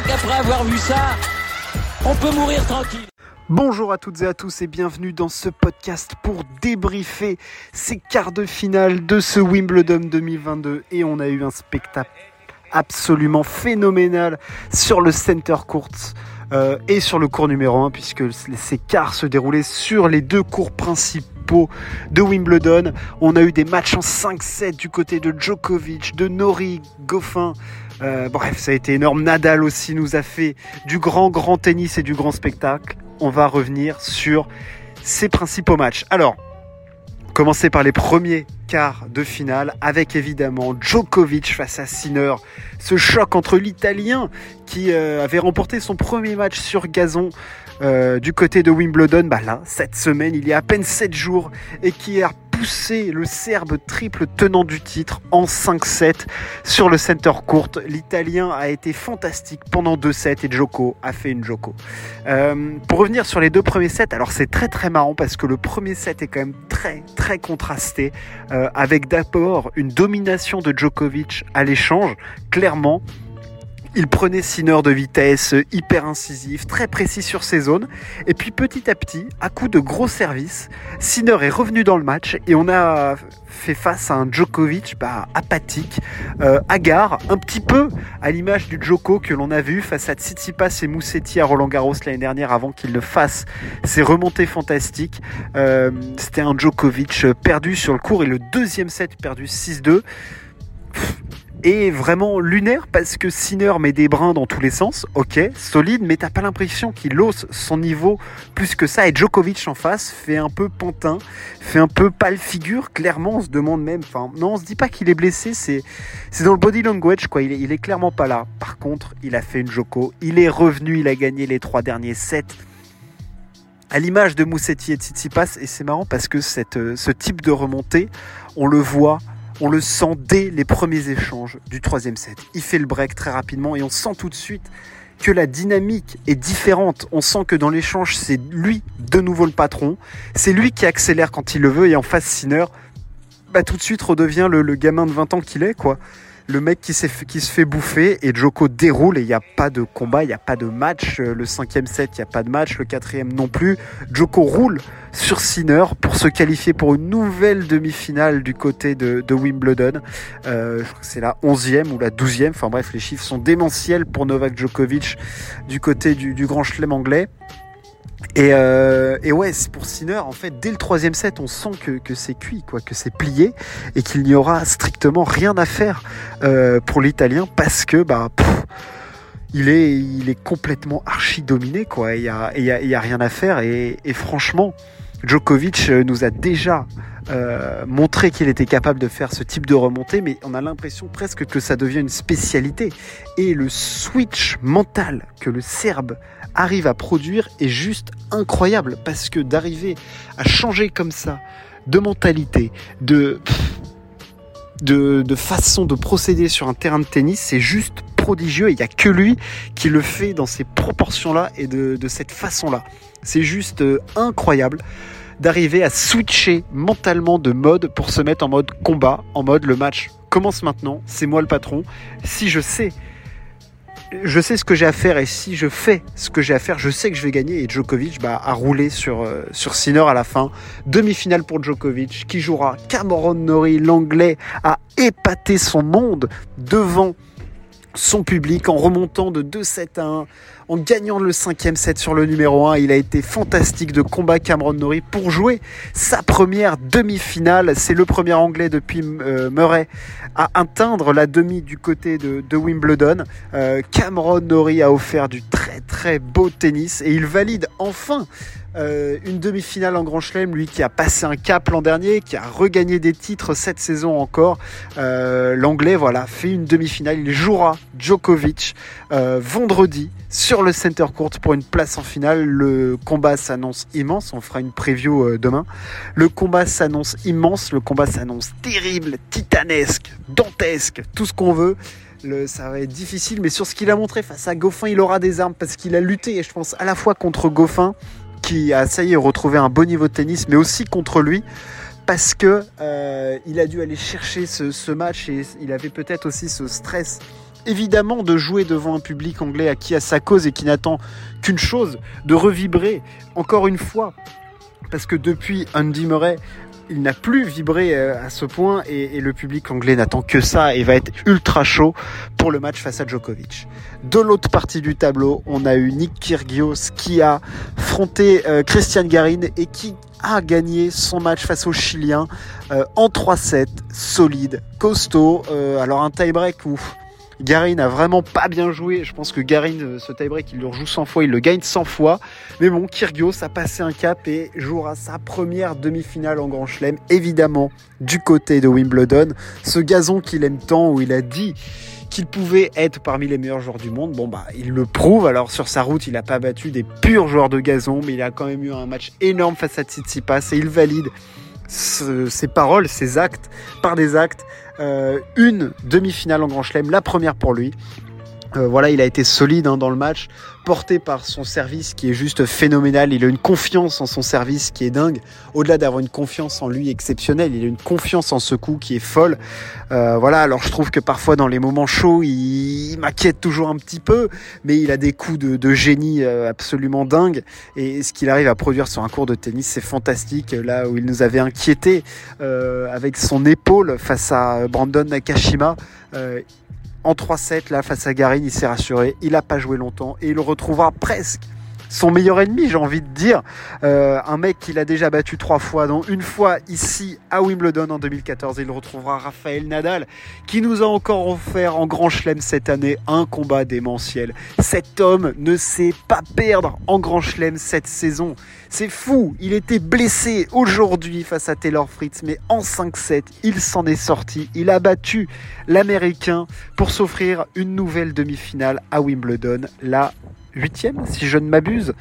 crois qu'après avoir vu ça, on peut mourir tranquille. Bonjour à toutes et à tous et bienvenue dans ce podcast pour débriefer ces quarts de finale de ce Wimbledon 2022 et on a eu un spectacle absolument phénoménal sur le center court euh, et sur le cours numéro 1 puisque ces quarts se déroulaient sur les deux cours principaux de Wimbledon. On a eu des matchs en 5-7 du côté de Djokovic, de Nori, Goffin. Euh, bref, ça a été énorme. Nadal aussi nous a fait du grand, grand tennis et du grand spectacle on va revenir sur ces principaux matchs. Alors, commencer par les premiers quarts de finale avec évidemment Djokovic face à Sinner. Ce choc entre l'Italien qui euh, avait remporté son premier match sur gazon euh, du côté de Wimbledon, bah là, cette semaine, il y a à peine 7 jours, et qui a poussé le Serbe triple tenant du titre en 5-7 sur le center court. L'Italien a été fantastique pendant 2 sets et Joko a fait une Joko. Euh, pour revenir sur les deux premiers sets, alors c'est très très marrant parce que le premier set est quand même très très contrasté euh, avec d'abord une domination de Djokovic à l'échange, clairement il prenait Sinner de vitesse, hyper incisif, très précis sur ses zones. Et puis petit à petit, à coup de gros services, Sinner est revenu dans le match et on a fait face à un Djokovic bah, apathique, euh, un petit peu à l'image du Djoko que l'on a vu face à Tsitsipas et Moussetti à Roland Garros l'année dernière avant qu'il ne fasse ses remontées fantastiques. Euh, c'était un Djokovic perdu sur le court et le deuxième set perdu 6-2 est vraiment lunaire parce que Sinner met des brins dans tous les sens, ok, solide, mais t'as pas l'impression qu'il hausse son niveau plus que ça. Et Djokovic en face fait un peu pantin, fait un peu pâle figure. Clairement, on se demande même, enfin, non, on se dit pas qu'il est blessé, c'est, dans le body language, quoi. Il est, clairement pas là. Par contre, il a fait une Joko, il est revenu, il a gagné les trois derniers sets à l'image de Moussetti et Tsitsipas, et c'est marrant parce que euh, ce type de remontée, on le voit on le sent dès les premiers échanges du troisième set. Il fait le break très rapidement et on sent tout de suite que la dynamique est différente. On sent que dans l'échange, c'est lui de nouveau le patron. C'est lui qui accélère quand il le veut et en face, Sinner, bah, tout de suite redevient le, le gamin de 20 ans qu'il est, quoi le mec qui, se fait bouffer et Joko déroule et il n'y a pas de combat, il n'y a pas de match. Euh, le cinquième set, il n'y a pas de match. Le quatrième non plus. Joko roule sur Sinner pour se qualifier pour une nouvelle demi-finale du côté de, Wimbledon. Euh, je crois que c'est la onzième ou la douzième. Enfin bref, les chiffres sont démentiels pour Novak Djokovic du côté du Grand Chelem anglais. Et, euh, et, ouais, pour Sinner, en fait, dès le troisième set, on sent que, c'est cuit, quoi, que c'est plié, et qu'il n'y aura strictement rien à faire euh, pour l'Italien parce que bah il est il est complètement archi dominé, quoi. Il y a, rien à faire. Et, franchement, Djokovic nous a déjà euh, montré qu'il était capable de faire ce type de remontée, mais on a l'impression presque que ça devient une spécialité. Et le switch mental que le Serbe arrive à produire est juste incroyable parce que d'arriver à changer comme ça de mentalité, de, de, façon de procéder sur un terrain de tennis, c'est juste prodigieux. Il n'y a que lui qui le fait dans ces proportions-là et de, de cette façon-là. C'est juste euh, incroyable d'arriver à switcher mentalement de mode pour se mettre en mode combat, en mode le match commence maintenant, c'est moi le patron. Si je sais je sais ce que j'ai à faire et si je fais ce que j'ai à faire, je sais que je vais gagner. Et Djokovic bah, a roulé sur, euh, sur Sinner à la fin. Demi-finale pour Djokovic qui jouera Cameron Norrie, l'anglais, a épaté son monde devant son public en remontant de 2-7 à 1, en gagnant le cinquième set sur le numéro 1. Il a été fantastique de combat Cameron Norrie pour jouer sa première demi-finale. C'est le premier anglais depuis euh, Murray à atteindre la demi du côté de, Wimbledon. Euh, Cameron Norrie a offert du très très beau tennis et il valide enfin euh, une demi-finale en Grand Chelem, lui qui a passé un cap l'an dernier, qui a regagné des titres cette saison encore. L'anglais, voilà, fait une demi-finale. Il jouera Djokovic vendredi sur le center court pour une place en finale. Le combat s'annonce immense. On fera une preview euh, demain. Le combat s'annonce immense. Le combat s'annonce terrible, titanesque, dantesque, tout ce qu'on veut. Le, ça va être difficile, mais sur ce qu'il a montré face à Goffin, il aura des armes parce qu'il a lutté, et je pense, à la fois contre Goffin, qui a, ça y est, retrouvé un bon niveau de tennis, mais aussi contre lui parce que euh, il a dû aller chercher ce, match et il avait peut-être aussi ce stress évidemment de jouer devant un public anglais à qui a sa cause et qui n'attend qu'une chose, de revibrer encore une fois. Parce que depuis Andy Murray, il n'a plus vibré euh, à ce point et, le public anglais n'attend que ça et va être ultra chaud pour le match face à Djokovic. De l'autre partie du tableau, on a eu Nick Kyrgios qui a affronté euh, Christian Garin et qui a gagné son match face aux Chiliens euh, en 3-7, solide, costaud. alors un tie-break Garin a vraiment pas bien joué. Je pense que Garin, euh, ce tie-break, il le rejoue 100 fois, il le gagne 100 fois. Mais bon, Kyrgios a passé un cap et jouera sa première demi-finale en Grand Chelem, évidemment, du côté de Wimbledon. Ce gazon qu'il aime tant, où il a dit qu'il pouvait être parmi les meilleurs joueurs du monde. Bon, bah, il le prouve. Alors, sur sa route, il n'a pas battu des purs joueurs de gazon, mais il a quand même eu un match énorme face à Tsitsipas et il valide ses paroles, ses actes, par des actes. Euh, une demi-finale en Grand Chelem, la première pour lui. Euh, voilà, il a été solide hein, dans le match, porté par son service qui est juste phénoménal. Il a une confiance en son service qui est dingue. Au-delà d'avoir une confiance en lui exceptionnelle, il a une confiance en ce coup qui est folle. Euh, voilà, alors je trouve que parfois dans les moments chauds, il, m'inquiète toujours un petit peu, mais il a des coups de, génie euh, absolument dingues. Et ce qu'il arrive à produire sur un cours de tennis, c'est fantastique. Là où il nous avait inquiété avec son épaule face à Brandon Nakashima en 3-7 là face à Garin, il s'est rassuré, il n'a pas joué longtemps et il le retrouvera presque son meilleur ennemi, j'ai envie de dire. Euh, un mec qu'il a déjà battu trois fois, dont une fois ici à Wimbledon en 2014. il retrouvera Raphaël Nadal, qui nous a encore offert en grand chelem cette année un combat démentiel. Cet homme ne sait pas perdre en grand chelem cette saison. C'est fou, il était blessé aujourd'hui face à Taylor Fritz, mais en 5-7, il s'en est sorti. Il a battu l'Américain pour s'offrir une nouvelle demi-finale à Wimbledon. Là, huitième, si je ne m'abuse.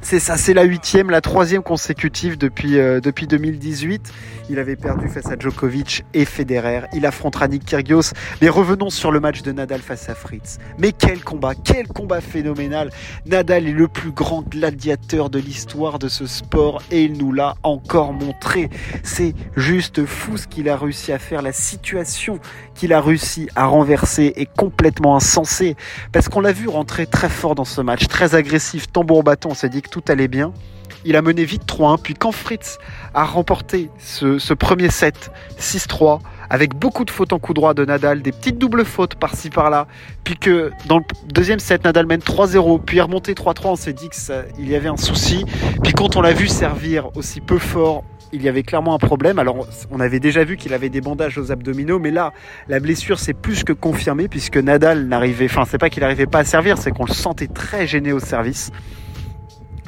C'est ça, c'est la huitième, la troisième consécutive depuis, euh, depuis 2018. Il avait perdu face à Djokovic et Federer. Il affrontera Nick Kyrgios. Mais revenons sur le match de Nadal face à Fritz. Mais quel combat, quel combat phénoménal. Nadal est le plus grand gladiateur de l'histoire de ce sport et il nous l'a encore montré. C'est juste fou ce qu'il a réussi à faire. La situation qu'il a réussi à renverser est complètement insensée. Parce qu'on l'a vu rentrer très fort dans ce match, très agressif, tambour bâton. On s'est dit que tout allait bien. Il a mené vite 3-1, puis quand Fritz a remporté ce, premier set 6-3, avec beaucoup de fautes en coup droit de Nadal, des petites doubles fautes par-ci par-là, puis que dans le deuxième set, Nadal mène 3-0, puis remonté 3-3, on s'est dit qu'il y avait un souci. Puis quand on l'a vu servir aussi peu fort, il y avait clairement un problème. Alors, on avait déjà vu qu'il avait des bandages aux abdominaux, mais là, la blessure s'est plus que confirmée puisque Nadal n'arrivait, enfin, c'est pas qu'il n'arrivait pas à servir, c'est qu'on le sentait très gêné au service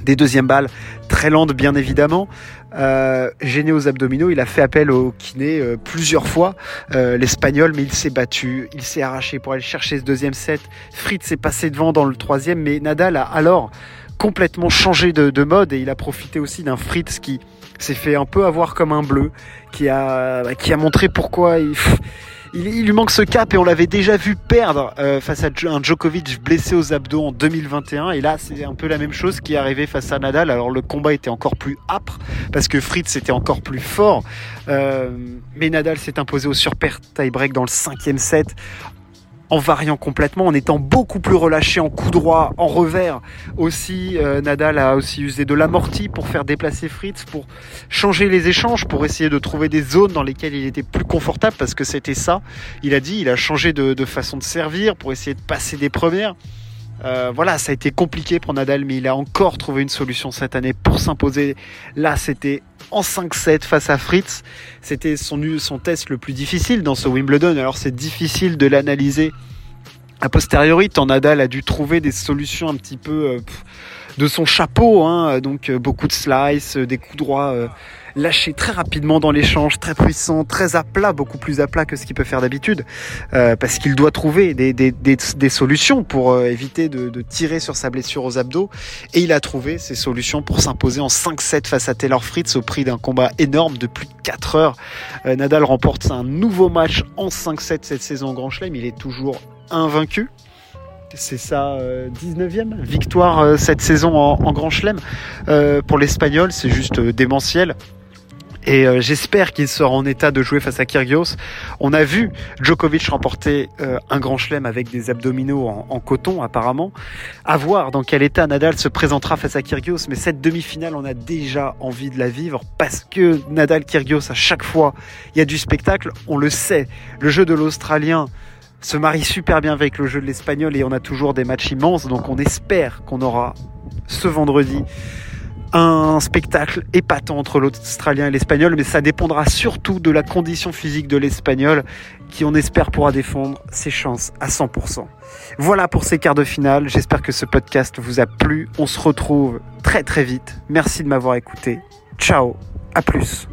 des deuxièmes balles, très lentes bien évidemment. Euh, gêné aux abdominaux, il a fait appel au kiné euh, plusieurs fois, euh, l'espagnol, mais il s'est battu, il s'est arraché pour aller chercher ce deuxième set. Fritz s'est passé devant dans le troisième, mais Nadal a alors complètement changé de, mode et il a profité aussi d'un Fritz qui s'est fait un peu avoir comme un bleu, qui a, qui a montré pourquoi il il, lui manque ce cap et on l'avait déjà vu perdre euh, face à un Djokovic blessé aux abdos en 2021 et là c'est un peu la même chose qui est arrivé face à Nadal. Alors le combat était encore plus âpre parce que Fritz était encore plus fort. Euh, mais Nadal s'est imposé au surpair tie-break dans le cinquième set en variant complètement, en étant beaucoup plus relâché en coup droit, en revers. Aussi, euh, Nadal a aussi usé de l'amorti pour faire déplacer Fritz, pour changer les échanges, pour essayer de trouver des zones dans lesquelles il était plus confortable, parce que c'était ça. Il a dit, il a changé de, façon de servir pour essayer de passer des premières. Euh, voilà, ça a été compliqué pour Nadal, mais il a encore trouvé une solution cette année pour s'imposer. Là, c'était en 5-7 face à Fritz. C'était son, test le plus difficile dans ce Wimbledon. Alors c'est difficile de l'analyser a posteriori. Tant Nadal a dû trouver des solutions un petit peu euh, de son chapeau. Hein. Donc euh, beaucoup de slices, des coups droits lâché très rapidement dans l'échange, très puissant, très à plat, beaucoup plus à plat que ce qu'il peut faire d'habitude, euh, parce qu'il doit trouver des, des, des, solutions pour euh, éviter de, tirer sur sa blessure aux abdos. Et il a trouvé ces solutions pour s'imposer en 5-7 face à Taylor Fritz au prix d'un combat énorme de plus de 4 heures. Euh, Nadal remporte un nouveau match en 5-7 cette saison au Grand Chelem. Il est toujours invaincu c'est sa 19e victoire cette saison en, en Grand Chelem. pour l'Espagnol, c'est juste démentiel Et euh, j'espère qu'il sera en état de jouer face à Kyrgios. On a vu Djokovic remporter euh, un grand chelem avec des abdominaux en, coton apparemment. À voir dans quel état Nadal se présentera face à Kyrgios. Mais cette demi-finale, on a déjà envie de la vivre parce que Nadal-Kyrgios, à chaque fois, il y a du spectacle. On le sait. Le jeu de l'Australien se marie super bien avec le jeu de l'Espagnol et on a toujours des matchs immenses. Donc on espère qu'on aura ce vendredi un spectacle épatant entre l'Australien et l'Espagnol, mais ça dépendra surtout de la condition physique de l'Espagnol, qui on espère pourra défendre ses chances à 100%. Voilà pour ces quarts de finale, j'espère que ce podcast vous a plu, on se retrouve très très vite, merci de m'avoir écouté, ciao, à plus